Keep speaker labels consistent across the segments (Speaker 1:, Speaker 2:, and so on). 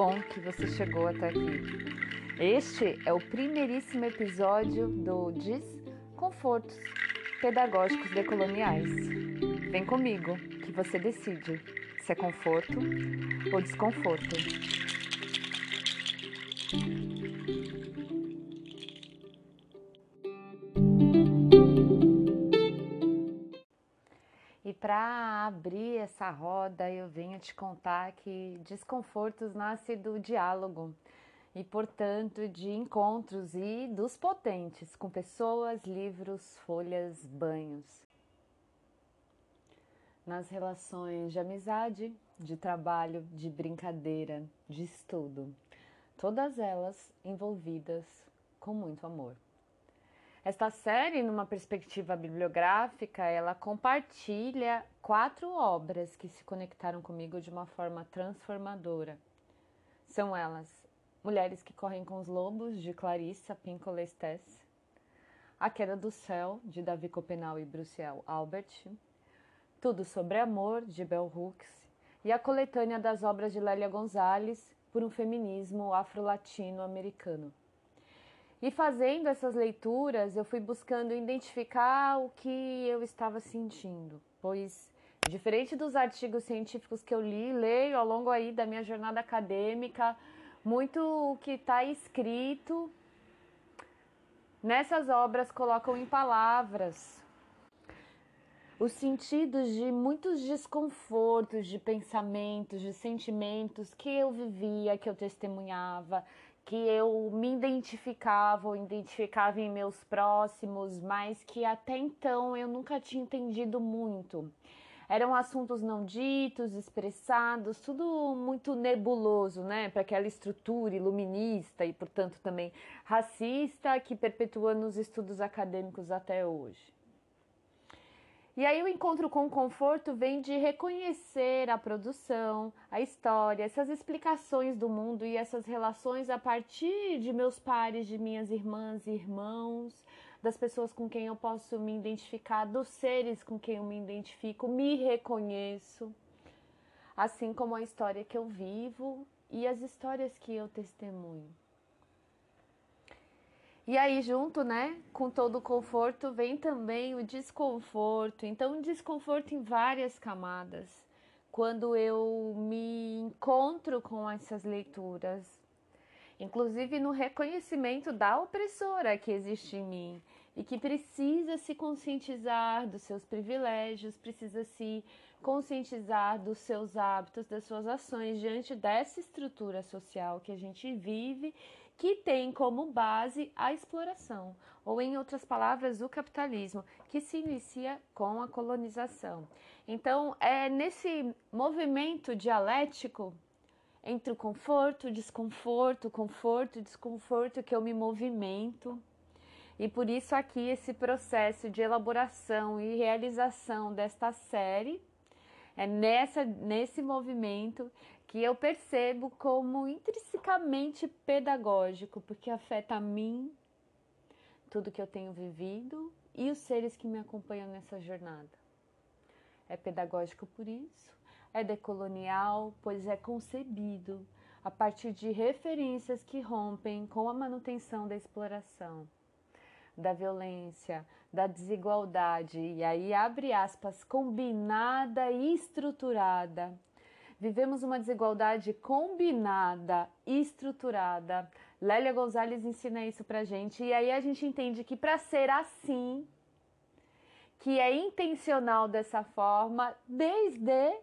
Speaker 1: bom que você chegou até aqui. Este é o primeiríssimo episódio do Desconfortos Pedagógicos Decoloniais. Vem comigo, que você decide se é conforto ou desconforto. Para abrir essa roda, eu venho te contar que desconfortos nasce do diálogo e, portanto, de encontros e dos potentes com pessoas, livros, folhas, banhos. Nas relações de amizade, de trabalho, de brincadeira, de estudo, todas elas envolvidas com muito amor. Esta série, numa perspectiva bibliográfica, ela compartilha quatro obras que se conectaram comigo de uma forma transformadora. São elas Mulheres que Correm com os Lobos, de Clarissa Pinkola Estes, A Queda do Céu, de Davi Copenau e Bruciel Albert, Tudo sobre Amor, de Bell Hooks, e a coletânea das obras de Lélia Gonzalez, por um feminismo afro-latino-americano. E fazendo essas leituras, eu fui buscando identificar o que eu estava sentindo, pois diferente dos artigos científicos que eu li, leio ao longo aí da minha jornada acadêmica, muito o que está escrito nessas obras colocam em palavras os sentidos de muitos desconfortos, de pensamentos, de sentimentos que eu vivia, que eu testemunhava, que eu me identificava ou identificava em meus próximos, mas que até então eu nunca tinha entendido muito. Eram assuntos não ditos, expressados, tudo muito nebuloso, né? Para aquela estrutura iluminista e, portanto, também racista que perpetua nos estudos acadêmicos até hoje. E aí o encontro com o conforto vem de reconhecer a produção, a história, essas explicações do mundo e essas relações a partir de meus pares, de minhas irmãs e irmãos, das pessoas com quem eu posso me identificar, dos seres com quem eu me identifico, me reconheço, assim como a história que eu vivo e as histórias que eu testemunho. E aí, junto, né, com todo o conforto, vem também o desconforto. Então, um desconforto em várias camadas. Quando eu me encontro com essas leituras, inclusive no reconhecimento da opressora que existe em mim e que precisa se conscientizar dos seus privilégios, precisa se conscientizar dos seus hábitos, das suas ações diante dessa estrutura social que a gente vive que tem como base a exploração, ou em outras palavras, o capitalismo, que se inicia com a colonização. Então, é nesse movimento dialético entre o conforto, desconforto, conforto desconforto que eu me movimento. E por isso aqui esse processo de elaboração e realização desta série é nessa, nesse movimento que eu percebo como intrinsecamente pedagógico, porque afeta a mim, tudo que eu tenho vivido e os seres que me acompanham nessa jornada. É pedagógico por isso, é decolonial, pois é concebido a partir de referências que rompem com a manutenção da exploração, da violência, da desigualdade, e aí abre aspas, combinada e estruturada Vivemos uma desigualdade combinada, estruturada. Lélia Gonzalez ensina isso pra gente. E aí a gente entende que para ser assim, que é intencional dessa forma, desde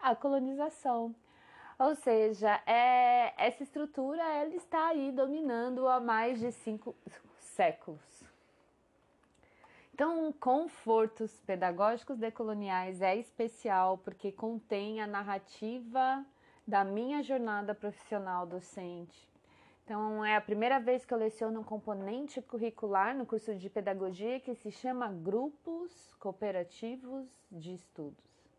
Speaker 1: a colonização. Ou seja, é, essa estrutura ela está aí dominando há mais de cinco séculos. Então, Confortos Pedagógicos Decoloniais é especial porque contém a narrativa da minha jornada profissional docente. Então, é a primeira vez que eu leciono um componente curricular no curso de pedagogia que se chama Grupos Cooperativos de Estudos.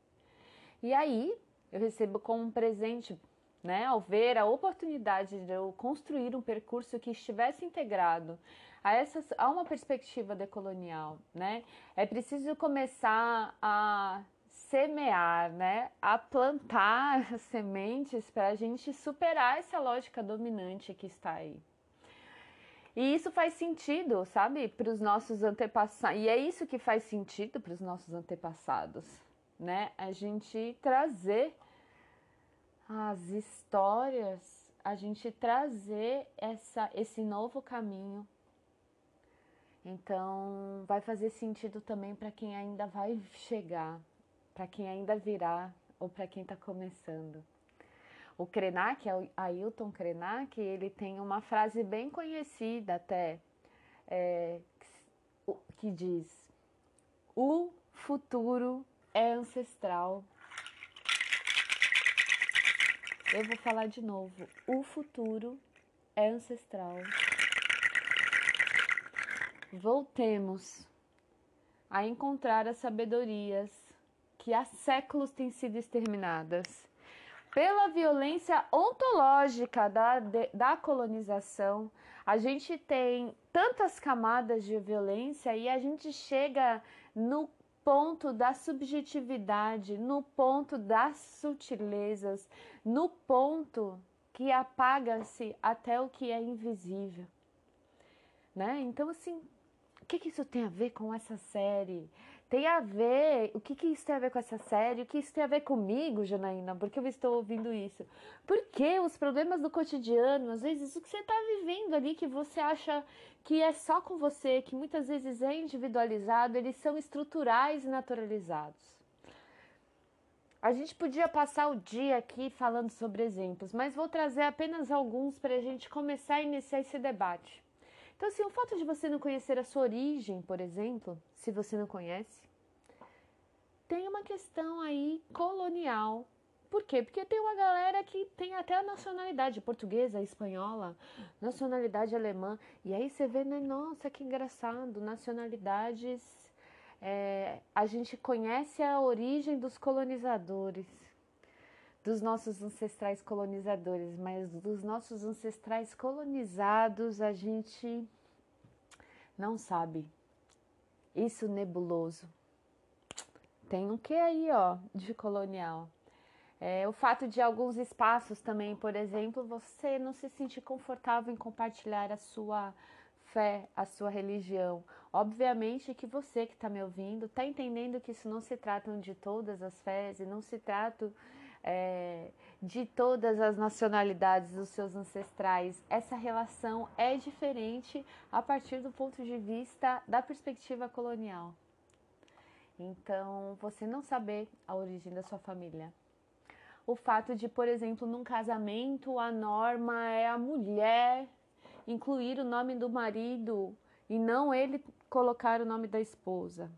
Speaker 1: E aí, eu recebo como um presente, né, ao ver a oportunidade de eu construir um percurso que estivesse integrado a, essa, a uma perspectiva decolonial, né? É preciso começar a semear, né? A plantar sementes para a gente superar essa lógica dominante que está aí. E isso faz sentido, sabe, para os nossos antepassados. E é isso que faz sentido para os nossos antepassados, né? A gente trazer as histórias, a gente trazer essa, esse novo caminho. Então, vai fazer sentido também para quem ainda vai chegar, para quem ainda virá ou para quem está começando. O Krenak, Ailton Krenak, ele tem uma frase bem conhecida até, é, que diz: O futuro é ancestral. Eu vou falar de novo. O futuro é ancestral. Voltemos a encontrar as sabedorias que há séculos têm sido exterminadas pela violência ontológica da, de, da colonização. A gente tem tantas camadas de violência e a gente chega no ponto da subjetividade, no ponto das sutilezas, no ponto que apaga-se até o que é invisível. Né? Então, assim, o que, que isso tem a ver com essa série? Tem a ver. O que, que isso tem a ver com essa série? O que isso tem a ver comigo, Janaína? Porque eu estou ouvindo isso. Porque os problemas do cotidiano, às vezes o que você está vivendo ali, que você acha que é só com você, que muitas vezes é individualizado, eles são estruturais e naturalizados. A gente podia passar o dia aqui falando sobre exemplos, mas vou trazer apenas alguns para a gente começar a iniciar esse debate. Então, assim, o fato de você não conhecer a sua origem, por exemplo, se você não conhece, tem uma questão aí colonial. Por quê? Porque tem uma galera que tem até a nacionalidade portuguesa, espanhola, nacionalidade alemã. E aí você vê, né? Nossa, que engraçado, nacionalidades. É, a gente conhece a origem dos colonizadores dos nossos ancestrais colonizadores, mas dos nossos ancestrais colonizados a gente não sabe. Isso nebuloso. Tem um que aí, ó, de colonial. É, o fato de alguns espaços também, por exemplo, você não se sentir confortável em compartilhar a sua fé, a sua religião. Obviamente que você que está me ouvindo está entendendo que isso não se trata de todas as fés e não se trata é, de todas as nacionalidades dos seus ancestrais. Essa relação é diferente a partir do ponto de vista da perspectiva colonial. Então, você não saber a origem da sua família. O fato de, por exemplo, num casamento, a norma é a mulher incluir o nome do marido e não ele colocar o nome da esposa.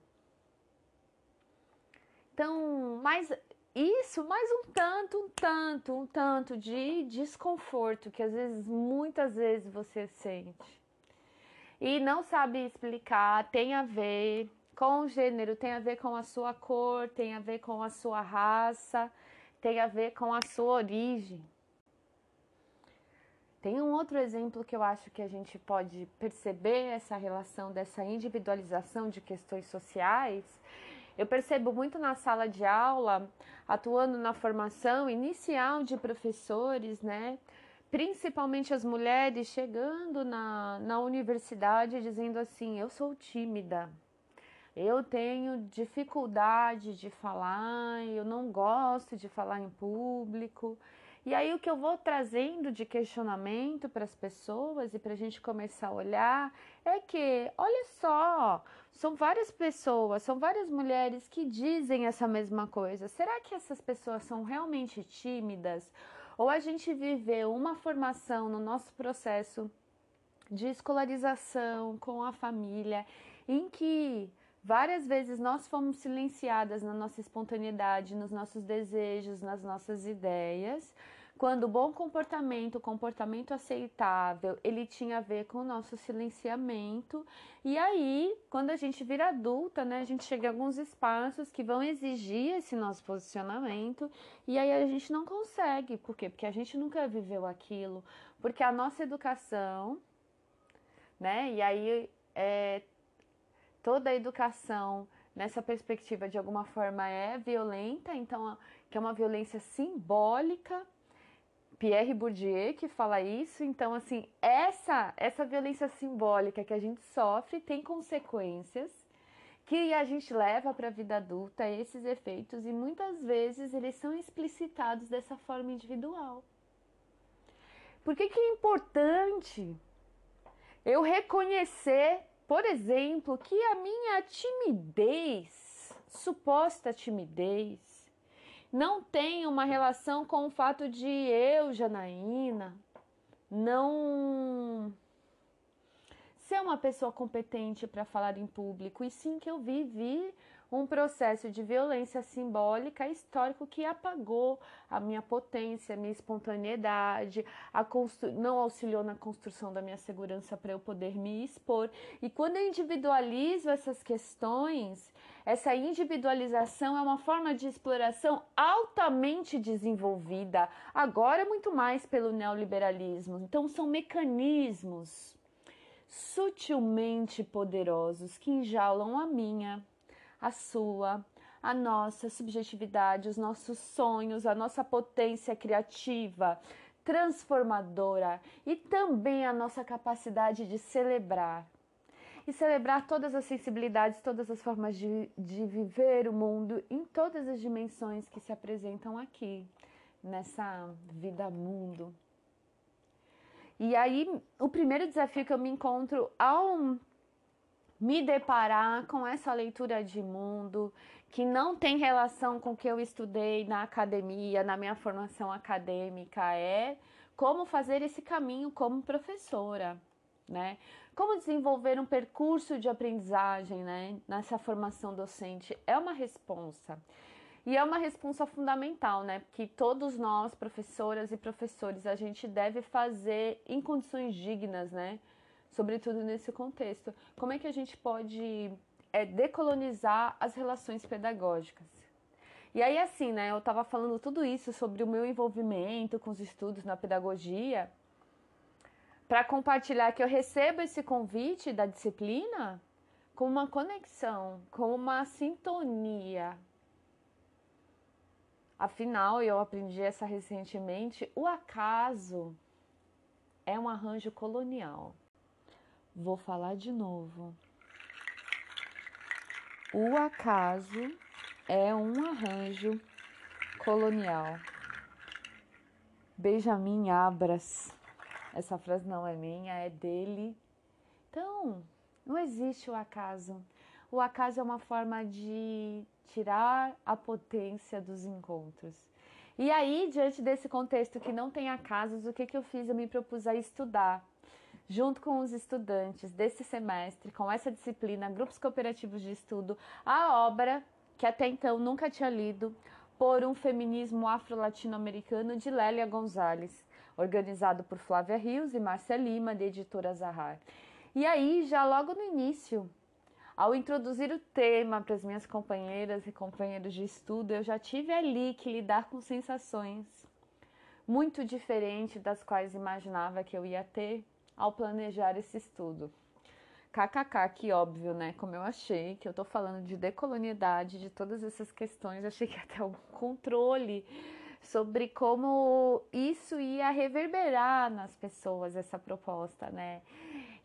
Speaker 1: Então, mas isso, mais um tanto, um tanto, um tanto de desconforto que às vezes, muitas vezes você sente. E não sabe explicar, tem a ver com o gênero, tem a ver com a sua cor, tem a ver com a sua raça, tem a ver com a sua origem. Tem um outro exemplo que eu acho que a gente pode perceber essa relação dessa individualização de questões sociais eu percebo muito na sala de aula, atuando na formação inicial de professores, né? Principalmente as mulheres chegando na, na universidade dizendo assim: eu sou tímida, eu tenho dificuldade de falar, eu não gosto de falar em público. E aí o que eu vou trazendo de questionamento para as pessoas e para a gente começar a olhar é que, olha só, são várias pessoas, são várias mulheres que dizem essa mesma coisa. Será que essas pessoas são realmente tímidas? Ou a gente viveu uma formação no nosso processo de escolarização com a família em que várias vezes nós fomos silenciadas na nossa espontaneidade, nos nossos desejos, nas nossas ideias quando o bom comportamento, o comportamento aceitável, ele tinha a ver com o nosso silenciamento. E aí, quando a gente vira adulta, né, a gente chega a alguns espaços que vão exigir esse nosso posicionamento, e aí a gente não consegue. Por quê? Porque a gente nunca viveu aquilo, porque a nossa educação, né, e aí é, toda a educação nessa perspectiva de alguma forma é violenta, então que é uma violência simbólica. Pierre Bourdieu que fala isso, então assim, essa essa violência simbólica que a gente sofre tem consequências que a gente leva para a vida adulta, esses efeitos e muitas vezes eles são explicitados dessa forma individual. Por que, que é importante eu reconhecer, por exemplo, que a minha timidez, suposta timidez, não tem uma relação com o fato de eu, Janaína, não ser uma pessoa competente para falar em público, e sim que eu vivi um processo de violência simbólica histórico que apagou a minha potência, a minha espontaneidade, a não auxiliou na construção da minha segurança para eu poder me expor. E quando eu individualizo essas questões, essa individualização é uma forma de exploração altamente desenvolvida, agora muito mais pelo neoliberalismo. Então, são mecanismos sutilmente poderosos que enjaulam a minha, a sua, a nossa subjetividade, os nossos sonhos, a nossa potência criativa, transformadora e também a nossa capacidade de celebrar. E celebrar todas as sensibilidades, todas as formas de, de viver o mundo em todas as dimensões que se apresentam aqui, nessa vida mundo. E aí, o primeiro desafio que eu me encontro ao me deparar com essa leitura de mundo que não tem relação com o que eu estudei na academia, na minha formação acadêmica, é como fazer esse caminho como professora, né? Como desenvolver um percurso de aprendizagem, né, nessa formação docente é uma responsa. E é uma responsa fundamental, né? Porque todos nós, professoras e professores, a gente deve fazer em condições dignas, né? sobretudo nesse contexto. Como é que a gente pode é, decolonizar as relações pedagógicas? E aí, assim, né, eu estava falando tudo isso sobre o meu envolvimento com os estudos na pedagogia, para compartilhar que eu recebo esse convite da disciplina com uma conexão, com uma sintonia. Afinal, eu aprendi essa recentemente, o acaso é um arranjo colonial. Vou falar de novo. O acaso é um arranjo colonial. Benjamin Abras. Essa frase não é minha, é dele. Então, não existe o acaso. O acaso é uma forma de tirar a potência dos encontros. E aí, diante desse contexto que não tem acasos, o que, que eu fiz? Eu me propus a estudar junto com os estudantes desse semestre, com essa disciplina, grupos cooperativos de estudo, a obra que até então nunca tinha lido, por um feminismo afro-latino-americano de Lélia Gonzalez, organizado por Flávia Rios e Márcia Lima, da editora Zahar. E aí, já logo no início, ao introduzir o tema para as minhas companheiras e companheiros de estudo, eu já tive ali que lidar com sensações muito diferentes das quais imaginava que eu ia ter ao planejar esse estudo. KKK, que óbvio, né? Como eu achei, que eu tô falando de decolonialidade, de todas essas questões, achei que até um controle sobre como isso ia reverberar nas pessoas, essa proposta, né?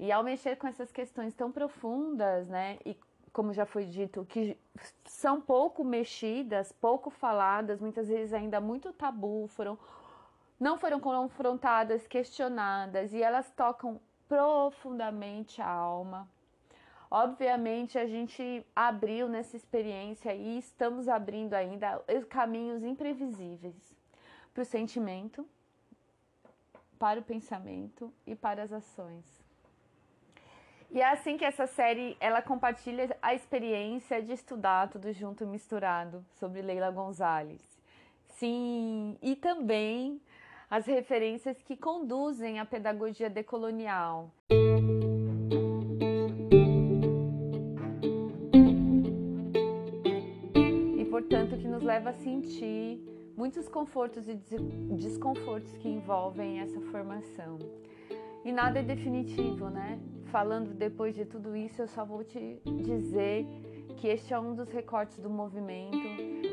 Speaker 1: E ao mexer com essas questões tão profundas, né? E como já foi dito, que são pouco mexidas, pouco faladas, muitas vezes ainda muito tabu, foram não foram confrontadas, questionadas e elas tocam profundamente a alma. Obviamente, a gente abriu nessa experiência e estamos abrindo ainda caminhos imprevisíveis para o sentimento, para o pensamento e para as ações. E é assim que essa série ela compartilha a experiência de estudar tudo junto misturado sobre Leila Gonzalez. Sim, e também as referências que conduzem à pedagogia decolonial. E, portanto, que nos leva a sentir muitos confortos e desconfortos que envolvem essa formação. E nada é definitivo, né? Falando depois de tudo isso, eu só vou te dizer que este é um dos recortes do movimento.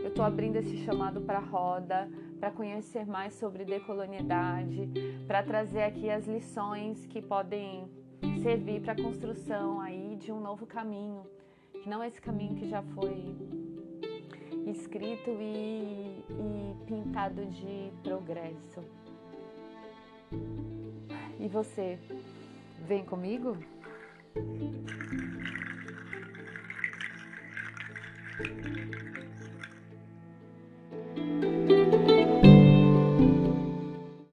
Speaker 1: Eu estou abrindo esse chamado para roda, para conhecer mais sobre decolonialidade, para trazer aqui as lições que podem servir para a construção aí de um novo caminho, que não é esse caminho que já foi escrito e, e pintado de progresso. E você, vem comigo?